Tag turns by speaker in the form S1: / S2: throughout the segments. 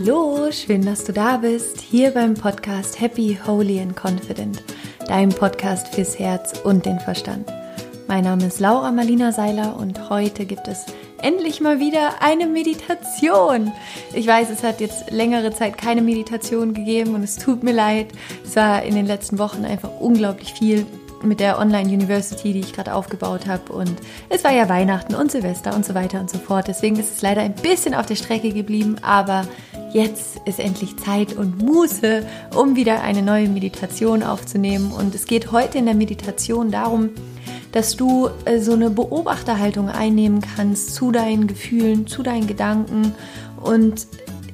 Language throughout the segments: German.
S1: Hallo, schön, dass du da bist, hier beim Podcast Happy, Holy and Confident, deinem Podcast fürs Herz und den Verstand. Mein Name ist Laura Marlina Seiler und heute gibt es endlich mal wieder eine Meditation. Ich weiß, es hat jetzt längere Zeit keine Meditation gegeben und es tut mir leid. Es war in den letzten Wochen einfach unglaublich viel mit der Online-University, die ich gerade aufgebaut habe. Und es war ja Weihnachten und Silvester und so weiter und so fort. Deswegen ist es leider ein bisschen auf der Strecke geblieben. Aber jetzt ist endlich Zeit und Muße, um wieder eine neue Meditation aufzunehmen. Und es geht heute in der Meditation darum, dass du äh, so eine Beobachterhaltung einnehmen kannst zu deinen Gefühlen, zu deinen Gedanken und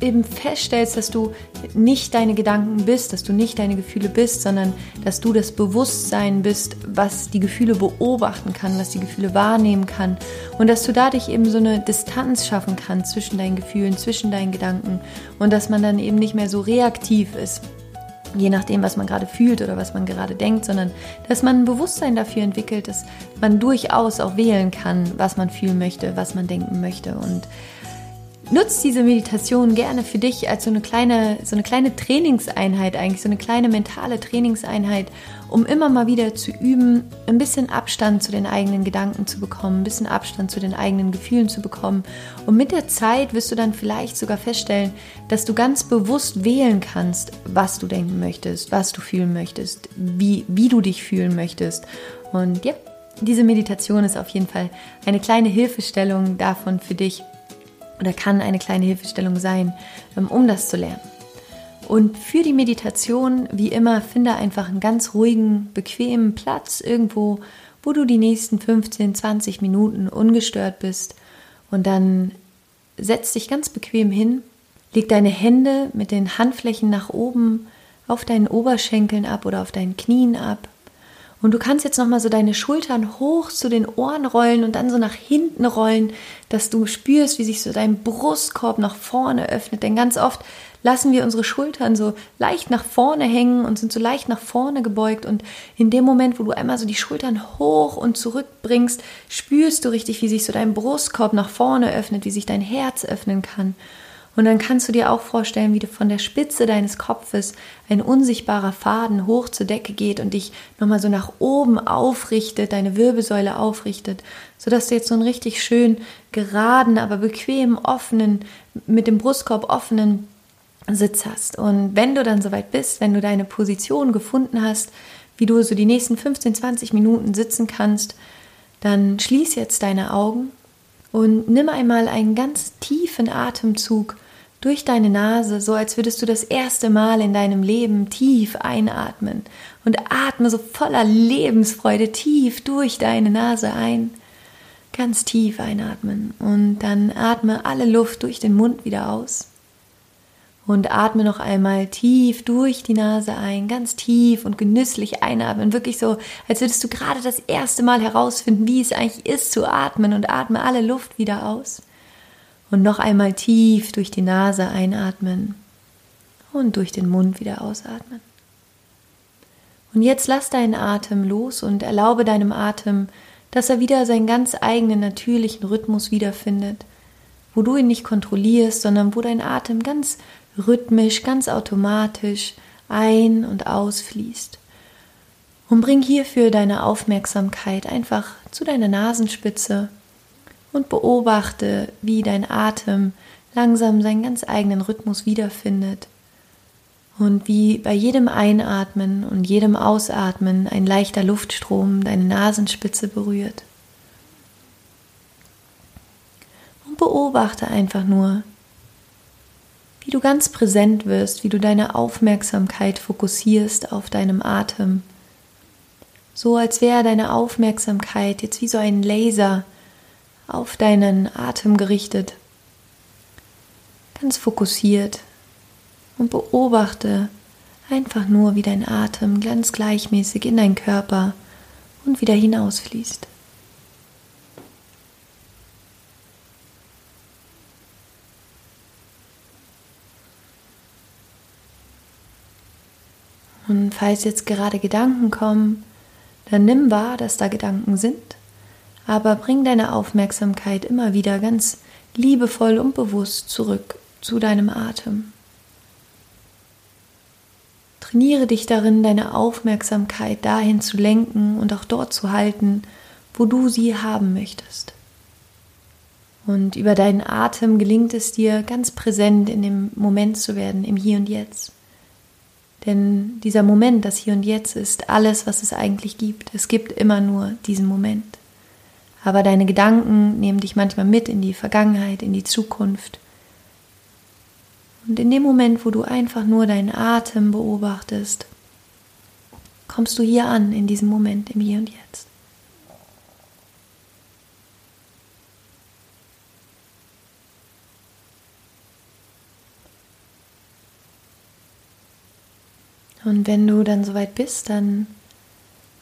S1: eben feststellst, dass du nicht deine Gedanken bist, dass du nicht deine Gefühle bist, sondern dass du das Bewusstsein bist, was die Gefühle beobachten kann, was die Gefühle wahrnehmen kann. Und dass du dadurch eben so eine Distanz schaffen kannst zwischen deinen Gefühlen, zwischen deinen Gedanken und dass man dann eben nicht mehr so reaktiv ist je nachdem, was man gerade fühlt oder was man gerade denkt, sondern dass man ein Bewusstsein dafür entwickelt, dass man durchaus auch wählen kann, was man fühlen möchte, was man denken möchte. Und nutzt diese Meditation gerne für dich als so eine kleine, so eine kleine Trainingseinheit, eigentlich so eine kleine mentale Trainingseinheit, um immer mal wieder zu üben, ein bisschen Abstand zu den eigenen Gedanken zu bekommen, ein bisschen Abstand zu den eigenen Gefühlen zu bekommen. Und mit der Zeit wirst du dann vielleicht sogar feststellen, dass du ganz bewusst wählen kannst, was du denken möchtest, was du fühlen möchtest, wie, wie du dich fühlen möchtest. Und ja, diese Meditation ist auf jeden Fall eine kleine Hilfestellung davon für dich, oder kann eine kleine Hilfestellung sein, ähm, um das zu lernen. Und für die Meditation, wie immer, finde einfach einen ganz ruhigen, bequemen Platz irgendwo, wo du die nächsten 15, 20 Minuten ungestört bist. Und dann setz dich ganz bequem hin, leg deine Hände mit den Handflächen nach oben auf deinen Oberschenkeln ab oder auf deinen Knien ab und du kannst jetzt nochmal so deine Schultern hoch zu den Ohren rollen und dann so nach hinten rollen, dass du spürst, wie sich so dein Brustkorb nach vorne öffnet. Denn ganz oft lassen wir unsere Schultern so leicht nach vorne hängen und sind so leicht nach vorne gebeugt. Und in dem Moment, wo du einmal so die Schultern hoch und zurück bringst, spürst du richtig, wie sich so dein Brustkorb nach vorne öffnet, wie sich dein Herz öffnen kann. Und dann kannst du dir auch vorstellen, wie du von der Spitze deines Kopfes ein unsichtbarer Faden hoch zur Decke geht und dich nochmal so nach oben aufrichtet, deine Wirbelsäule aufrichtet, sodass du jetzt so einen richtig schön geraden, aber bequem offenen, mit dem Brustkorb offenen Sitz hast. Und wenn du dann soweit bist, wenn du deine Position gefunden hast, wie du so die nächsten 15, 20 Minuten sitzen kannst, dann schließ jetzt deine Augen und nimm einmal einen ganz tiefen Atemzug durch deine Nase, so als würdest du das erste Mal in deinem Leben tief einatmen. Und atme so voller Lebensfreude tief durch deine Nase ein. Ganz tief einatmen. Und dann atme alle Luft durch den Mund wieder aus. Und atme noch einmal tief durch die Nase ein, ganz tief und genüsslich einatmen. Wirklich so, als würdest du gerade das erste Mal herausfinden, wie es eigentlich ist zu atmen und atme alle Luft wieder aus. Und noch einmal tief durch die Nase einatmen und durch den Mund wieder ausatmen. Und jetzt lass deinen Atem los und erlaube deinem Atem, dass er wieder seinen ganz eigenen natürlichen Rhythmus wiederfindet, wo du ihn nicht kontrollierst, sondern wo dein Atem ganz rhythmisch, ganz automatisch ein- und ausfließt. Und bring hierfür deine Aufmerksamkeit einfach zu deiner Nasenspitze und beobachte, wie dein Atem langsam seinen ganz eigenen Rhythmus wiederfindet und wie bei jedem Einatmen und jedem Ausatmen ein leichter Luftstrom deine Nasenspitze berührt. Und beobachte einfach nur, wie du ganz präsent wirst, wie du deine Aufmerksamkeit fokussierst auf deinem Atem. So als wäre deine Aufmerksamkeit jetzt wie so ein Laser auf deinen Atem gerichtet. Ganz fokussiert und beobachte einfach nur, wie dein Atem ganz gleichmäßig in deinen Körper und wieder hinausfließt. Und falls jetzt gerade Gedanken kommen, dann nimm wahr, dass da Gedanken sind, aber bring deine Aufmerksamkeit immer wieder ganz liebevoll und bewusst zurück zu deinem Atem. Trainiere dich darin, deine Aufmerksamkeit dahin zu lenken und auch dort zu halten, wo du sie haben möchtest. Und über deinen Atem gelingt es dir, ganz präsent in dem Moment zu werden, im Hier und Jetzt. Denn dieser Moment, das Hier und Jetzt, ist alles, was es eigentlich gibt. Es gibt immer nur diesen Moment. Aber deine Gedanken nehmen dich manchmal mit in die Vergangenheit, in die Zukunft. Und in dem Moment, wo du einfach nur deinen Atem beobachtest, kommst du hier an, in diesem Moment, im Hier und Jetzt. Und wenn du dann soweit bist, dann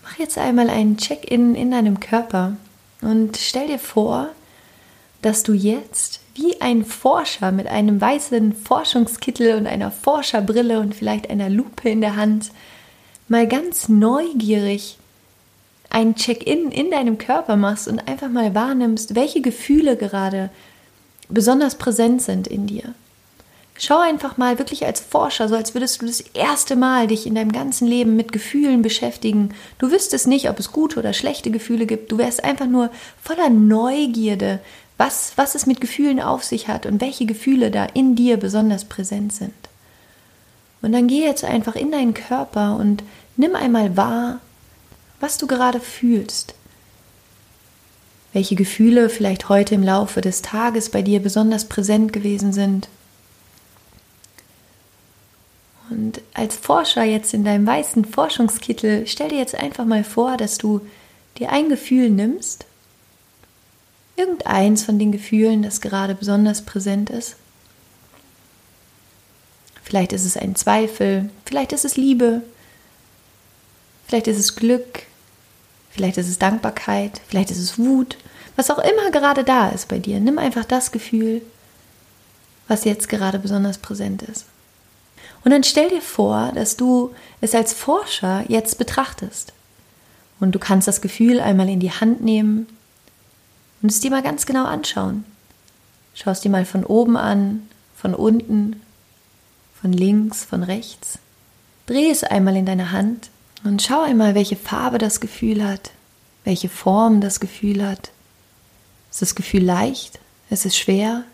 S1: mach jetzt einmal einen Check-in in deinem Körper und stell dir vor, dass du jetzt wie ein Forscher mit einem weißen Forschungskittel und einer Forscherbrille und vielleicht einer Lupe in der Hand mal ganz neugierig ein Check-in in deinem Körper machst und einfach mal wahrnimmst, welche Gefühle gerade besonders präsent sind in dir. Schau einfach mal wirklich als Forscher, so als würdest du das erste Mal dich in deinem ganzen Leben mit Gefühlen beschäftigen. Du wüsstest nicht, ob es gute oder schlechte Gefühle gibt. Du wärst einfach nur voller Neugierde, was, was es mit Gefühlen auf sich hat und welche Gefühle da in dir besonders präsent sind. Und dann geh jetzt einfach in deinen Körper und nimm einmal wahr, was du gerade fühlst. Welche Gefühle vielleicht heute im Laufe des Tages bei dir besonders präsent gewesen sind und als Forscher jetzt in deinem weißen Forschungskittel, stell dir jetzt einfach mal vor, dass du dir ein Gefühl nimmst, irgendeins von den Gefühlen, das gerade besonders präsent ist. Vielleicht ist es ein Zweifel, vielleicht ist es Liebe, vielleicht ist es Glück, vielleicht ist es Dankbarkeit, vielleicht ist es Wut, was auch immer gerade da ist bei dir. Nimm einfach das Gefühl, was jetzt gerade besonders präsent ist. Und dann stell dir vor, dass du es als Forscher jetzt betrachtest. Und du kannst das Gefühl einmal in die Hand nehmen und es dir mal ganz genau anschauen. Schau es dir mal von oben an, von unten, von links, von rechts. Dreh es einmal in deine Hand und schau einmal, welche Farbe das Gefühl hat, welche Form das Gefühl hat. Ist das Gefühl leicht? Ist es schwer?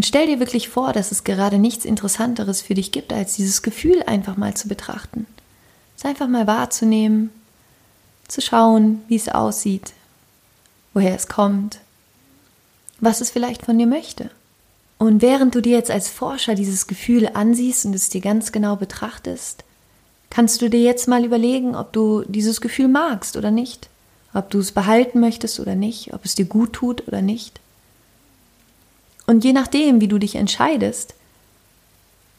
S1: Und stell dir wirklich vor, dass es gerade nichts Interessanteres für dich gibt, als dieses Gefühl einfach mal zu betrachten. Es einfach mal wahrzunehmen, zu schauen, wie es aussieht, woher es kommt, was es vielleicht von dir möchte. Und während du dir jetzt als Forscher dieses Gefühl ansiehst und es dir ganz genau betrachtest, kannst du dir jetzt mal überlegen, ob du dieses Gefühl magst oder nicht, ob du es behalten möchtest oder nicht, ob es dir gut tut oder nicht. Und je nachdem, wie du dich entscheidest,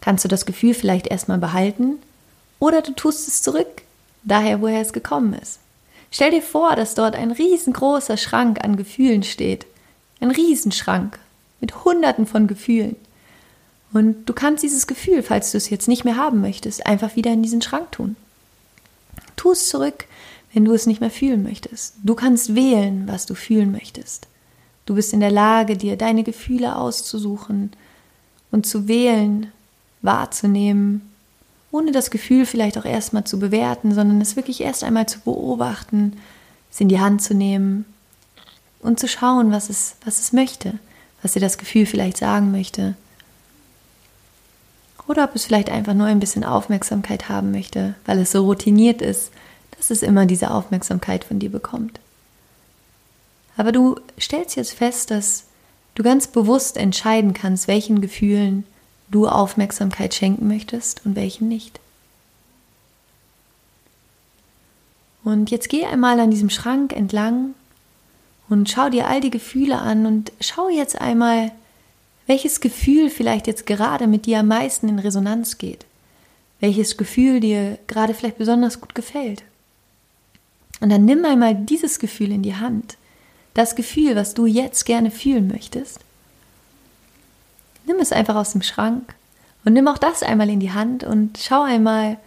S1: kannst du das Gefühl vielleicht erstmal behalten oder du tust es zurück, daher woher es gekommen ist. Stell dir vor, dass dort ein riesengroßer Schrank an Gefühlen steht. Ein Riesenschrank mit hunderten von Gefühlen. Und du kannst dieses Gefühl, falls du es jetzt nicht mehr haben möchtest, einfach wieder in diesen Schrank tun. Tu es zurück, wenn du es nicht mehr fühlen möchtest. Du kannst wählen, was du fühlen möchtest. Du bist in der Lage, dir deine Gefühle auszusuchen und zu wählen, wahrzunehmen, ohne das Gefühl vielleicht auch erstmal zu bewerten, sondern es wirklich erst einmal zu beobachten, es in die Hand zu nehmen und zu schauen, was es, was es möchte, was dir das Gefühl vielleicht sagen möchte. Oder ob es vielleicht einfach nur ein bisschen Aufmerksamkeit haben möchte, weil es so routiniert ist, dass es immer diese Aufmerksamkeit von dir bekommt. Aber du stellst jetzt fest, dass du ganz bewusst entscheiden kannst, welchen Gefühlen du Aufmerksamkeit schenken möchtest und welchen nicht. Und jetzt geh einmal an diesem Schrank entlang und schau dir all die Gefühle an und schau jetzt einmal, welches Gefühl vielleicht jetzt gerade mit dir am meisten in Resonanz geht. Welches Gefühl dir gerade vielleicht besonders gut gefällt. Und dann nimm einmal dieses Gefühl in die Hand das Gefühl, was du jetzt gerne fühlen möchtest, nimm es einfach aus dem Schrank und nimm auch das einmal in die Hand und schau einmal,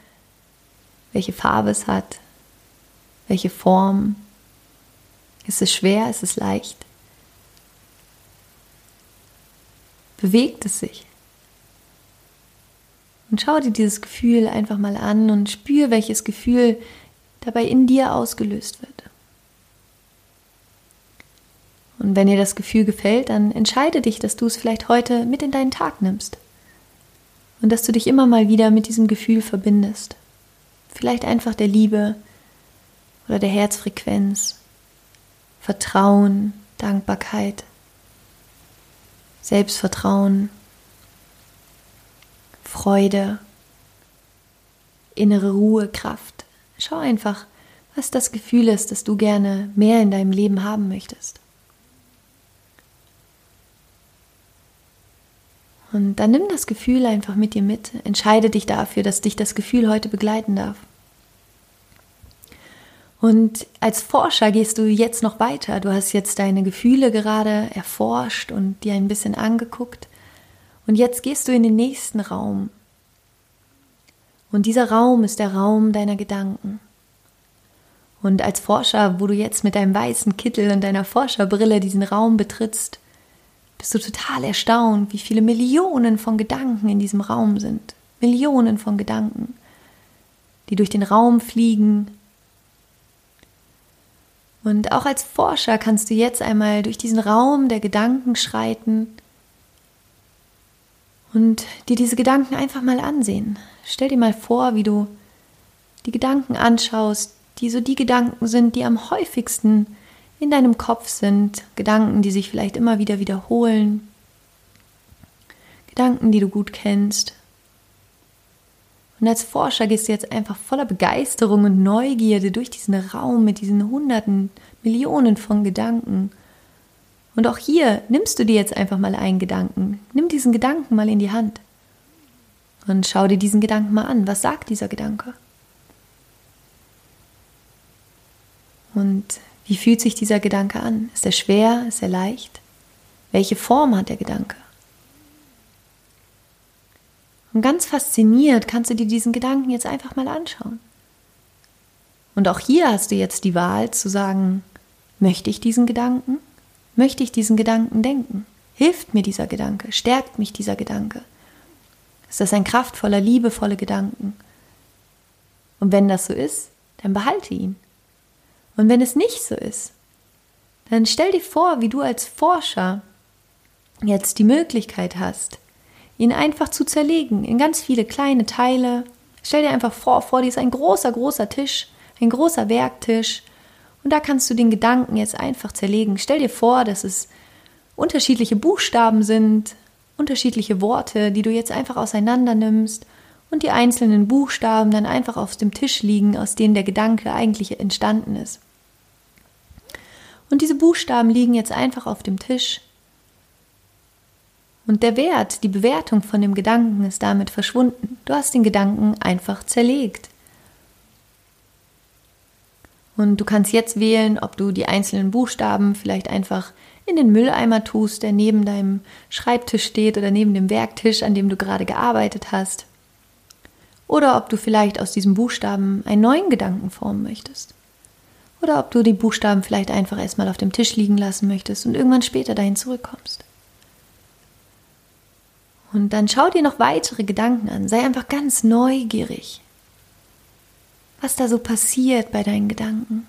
S1: welche Farbe es hat, welche Form. Ist es schwer, ist es leicht? Bewegt es sich? Und schau dir dieses Gefühl einfach mal an und spür, welches Gefühl dabei in dir ausgelöst wird. Und wenn dir das Gefühl gefällt, dann entscheide dich, dass du es vielleicht heute mit in deinen Tag nimmst. Und dass du dich immer mal wieder mit diesem Gefühl verbindest. Vielleicht einfach der Liebe oder der Herzfrequenz, Vertrauen, Dankbarkeit, Selbstvertrauen, Freude, innere Ruhe, Kraft. Schau einfach, was das Gefühl ist, das du gerne mehr in deinem Leben haben möchtest. Und dann nimm das Gefühl einfach mit dir mit. Entscheide dich dafür, dass dich das Gefühl heute begleiten darf. Und als Forscher gehst du jetzt noch weiter. Du hast jetzt deine Gefühle gerade erforscht und dir ein bisschen angeguckt. Und jetzt gehst du in den nächsten Raum. Und dieser Raum ist der Raum deiner Gedanken. Und als Forscher, wo du jetzt mit deinem weißen Kittel und deiner Forscherbrille diesen Raum betrittst, bist du total erstaunt, wie viele Millionen von Gedanken in diesem Raum sind. Millionen von Gedanken, die durch den Raum fliegen. Und auch als Forscher kannst du jetzt einmal durch diesen Raum der Gedanken schreiten und dir diese Gedanken einfach mal ansehen. Stell dir mal vor, wie du die Gedanken anschaust, die so die Gedanken sind, die am häufigsten in deinem Kopf sind, Gedanken, die sich vielleicht immer wieder wiederholen, Gedanken, die du gut kennst. Und als Forscher gehst du jetzt einfach voller Begeisterung und Neugierde durch diesen Raum mit diesen hunderten, Millionen von Gedanken. Und auch hier nimmst du dir jetzt einfach mal einen Gedanken. Nimm diesen Gedanken mal in die Hand. Und schau dir diesen Gedanken mal an. Was sagt dieser Gedanke? Und wie fühlt sich dieser Gedanke an? Ist er schwer? Ist er leicht? Welche Form hat der Gedanke? Und ganz fasziniert kannst du dir diesen Gedanken jetzt einfach mal anschauen. Und auch hier hast du jetzt die Wahl zu sagen, möchte ich diesen Gedanken? Möchte ich diesen Gedanken denken? Hilft mir dieser Gedanke? Stärkt mich dieser Gedanke? Ist das ein kraftvoller, liebevoller Gedanken? Und wenn das so ist, dann behalte ihn. Und wenn es nicht so ist, dann stell dir vor, wie du als Forscher jetzt die Möglichkeit hast, ihn einfach zu zerlegen in ganz viele kleine Teile. Stell dir einfach vor, vor dir ist ein großer, großer Tisch, ein großer Werktisch. Und da kannst du den Gedanken jetzt einfach zerlegen. Stell dir vor, dass es unterschiedliche Buchstaben sind, unterschiedliche Worte, die du jetzt einfach auseinander nimmst und die einzelnen Buchstaben dann einfach auf dem Tisch liegen, aus denen der Gedanke eigentlich entstanden ist. Und diese Buchstaben liegen jetzt einfach auf dem Tisch. Und der Wert, die Bewertung von dem Gedanken ist damit verschwunden. Du hast den Gedanken einfach zerlegt. Und du kannst jetzt wählen, ob du die einzelnen Buchstaben vielleicht einfach in den Mülleimer tust, der neben deinem Schreibtisch steht oder neben dem Werktisch, an dem du gerade gearbeitet hast. Oder ob du vielleicht aus diesem Buchstaben einen neuen Gedanken formen möchtest. Oder ob du die Buchstaben vielleicht einfach erstmal auf dem Tisch liegen lassen möchtest und irgendwann später dahin zurückkommst. Und dann schau dir noch weitere Gedanken an. Sei einfach ganz neugierig, was da so passiert bei deinen Gedanken.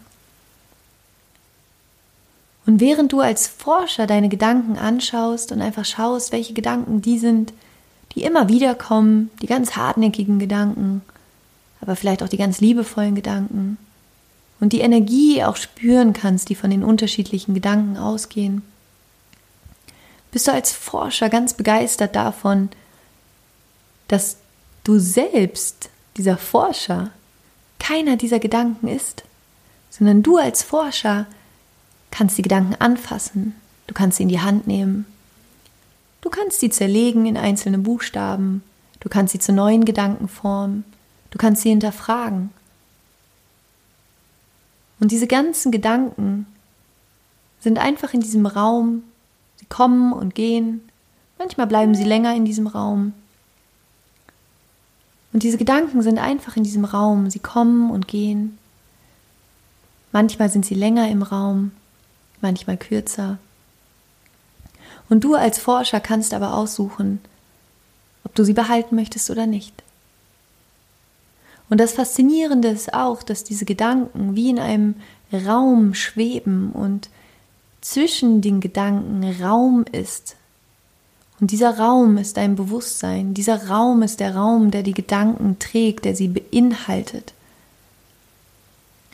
S1: Und während du als Forscher deine Gedanken anschaust und einfach schaust, welche Gedanken die sind, die immer wieder kommen, die ganz hartnäckigen Gedanken, aber vielleicht auch die ganz liebevollen Gedanken. Und die Energie auch spüren kannst, die von den unterschiedlichen Gedanken ausgehen, bist du als Forscher ganz begeistert davon, dass du selbst, dieser Forscher, keiner dieser Gedanken ist, sondern du als Forscher kannst die Gedanken anfassen, du kannst sie in die Hand nehmen, du kannst sie zerlegen in einzelne Buchstaben, du kannst sie zu neuen Gedanken formen, du kannst sie hinterfragen. Und diese ganzen Gedanken sind einfach in diesem Raum, sie kommen und gehen, manchmal bleiben sie länger in diesem Raum. Und diese Gedanken sind einfach in diesem Raum, sie kommen und gehen. Manchmal sind sie länger im Raum, manchmal kürzer. Und du als Forscher kannst aber aussuchen, ob du sie behalten möchtest oder nicht. Und das Faszinierende ist auch, dass diese Gedanken wie in einem Raum schweben und zwischen den Gedanken Raum ist. Und dieser Raum ist dein Bewusstsein. Dieser Raum ist der Raum, der die Gedanken trägt, der sie beinhaltet.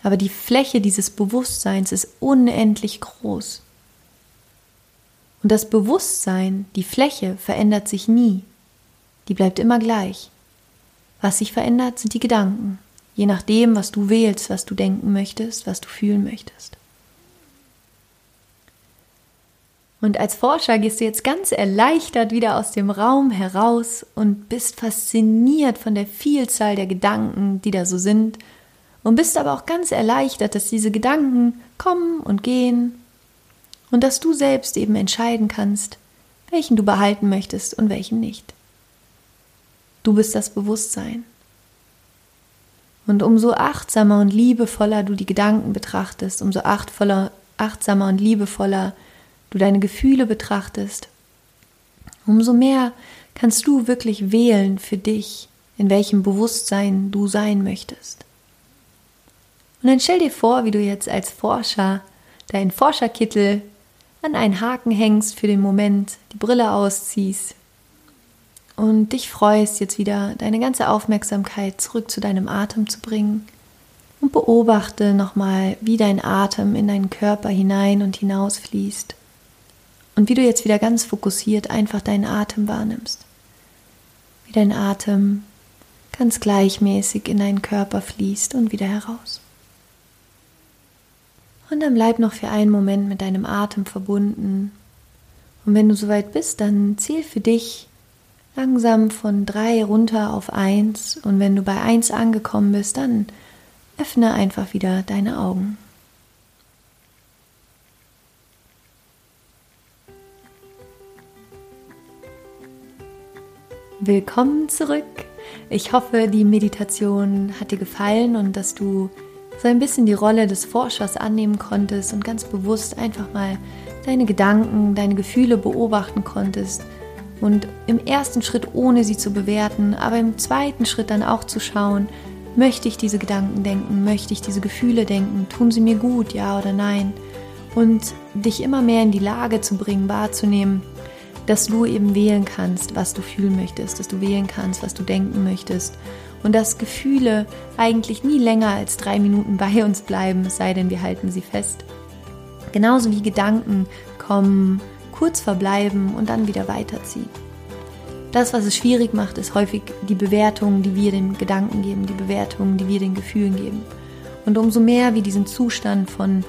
S1: Aber die Fläche dieses Bewusstseins ist unendlich groß. Und das Bewusstsein, die Fläche, verändert sich nie. Die bleibt immer gleich. Was sich verändert, sind die Gedanken, je nachdem, was du wählst, was du denken möchtest, was du fühlen möchtest. Und als Forscher gehst du jetzt ganz erleichtert wieder aus dem Raum heraus und bist fasziniert von der Vielzahl der Gedanken, die da so sind, und bist aber auch ganz erleichtert, dass diese Gedanken kommen und gehen und dass du selbst eben entscheiden kannst, welchen du behalten möchtest und welchen nicht. Du bist das Bewusstsein. Und umso achtsamer und liebevoller du die Gedanken betrachtest, umso achtvoller, achtsamer und liebevoller du deine Gefühle betrachtest, umso mehr kannst du wirklich wählen für dich, in welchem Bewusstsein du sein möchtest. Und dann stell dir vor, wie du jetzt als Forscher deinen Forscherkittel an einen Haken hängst für den Moment, die Brille ausziehst und dich freust, jetzt wieder deine ganze Aufmerksamkeit zurück zu deinem Atem zu bringen und beobachte nochmal, wie dein Atem in deinen Körper hinein und hinaus fließt und wie du jetzt wieder ganz fokussiert einfach deinen Atem wahrnimmst. Wie dein Atem ganz gleichmäßig in deinen Körper fließt und wieder heraus. Und dann bleib noch für einen Moment mit deinem Atem verbunden. Und wenn du soweit bist, dann zähl für dich langsam von drei runter auf eins. Und wenn du bei eins angekommen bist, dann öffne einfach wieder deine Augen. Willkommen zurück. Ich hoffe, die Meditation hat dir gefallen und dass du so ein bisschen die Rolle des Forschers annehmen konntest und ganz bewusst einfach mal deine Gedanken, deine Gefühle beobachten konntest und im ersten Schritt ohne sie zu bewerten, aber im zweiten Schritt dann auch zu schauen, möchte ich diese Gedanken denken, möchte ich diese Gefühle denken, tun sie mir gut, ja oder nein? Und dich immer mehr in die Lage zu bringen, wahrzunehmen, dass du eben wählen kannst, was du fühlen möchtest, dass du wählen kannst, was du denken möchtest und dass Gefühle eigentlich nie länger als drei Minuten bei uns bleiben, es sei denn, wir halten sie fest. Genauso wie Gedanken kommen, kurz verbleiben und dann wieder weiterziehen. Das, was es schwierig macht, ist häufig die Bewertung, die wir den Gedanken geben, die Bewertung, die wir den Gefühlen geben. Und umso mehr wir diesen Zustand von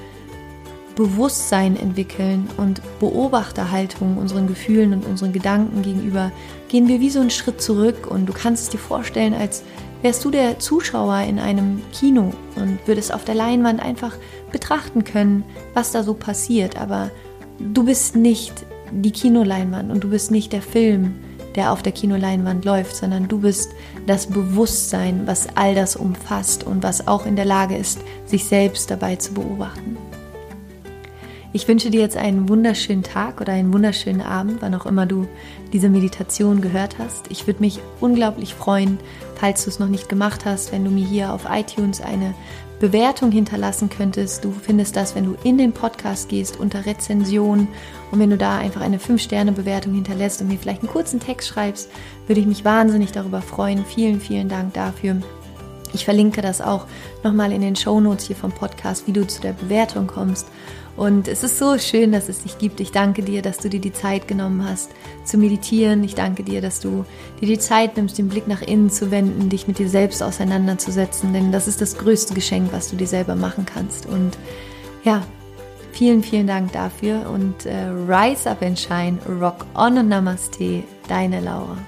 S1: Bewusstsein entwickeln und Beobachterhaltung unseren Gefühlen und unseren Gedanken gegenüber, gehen wir wie so einen Schritt zurück und du kannst es dir vorstellen, als wärst du der Zuschauer in einem Kino und würdest auf der Leinwand einfach betrachten können, was da so passiert, aber du bist nicht die Kinoleinwand und du bist nicht der Film, der auf der Kinoleinwand läuft, sondern du bist das Bewusstsein, was all das umfasst und was auch in der Lage ist, sich selbst dabei zu beobachten. Ich wünsche dir jetzt einen wunderschönen Tag oder einen wunderschönen Abend, wann auch immer du diese Meditation gehört hast. Ich würde mich unglaublich freuen, falls du es noch nicht gemacht hast, wenn du mir hier auf iTunes eine Bewertung hinterlassen könntest. Du findest das, wenn du in den Podcast gehst, unter Rezension. Und wenn du da einfach eine 5-Sterne-Bewertung hinterlässt und mir vielleicht einen kurzen Text schreibst, würde ich mich wahnsinnig darüber freuen. Vielen, vielen Dank dafür. Ich verlinke das auch nochmal in den Show Notes hier vom Podcast, wie du zu der Bewertung kommst. Und es ist so schön, dass es dich gibt. Ich danke dir, dass du dir die Zeit genommen hast zu meditieren. Ich danke dir, dass du dir die Zeit nimmst, den Blick nach innen zu wenden, dich mit dir selbst auseinanderzusetzen. Denn das ist das größte Geschenk, was du dir selber machen kannst. Und ja, vielen, vielen Dank dafür. Und äh, Rise Up and Shine, Rock On und Namaste, deine Laura.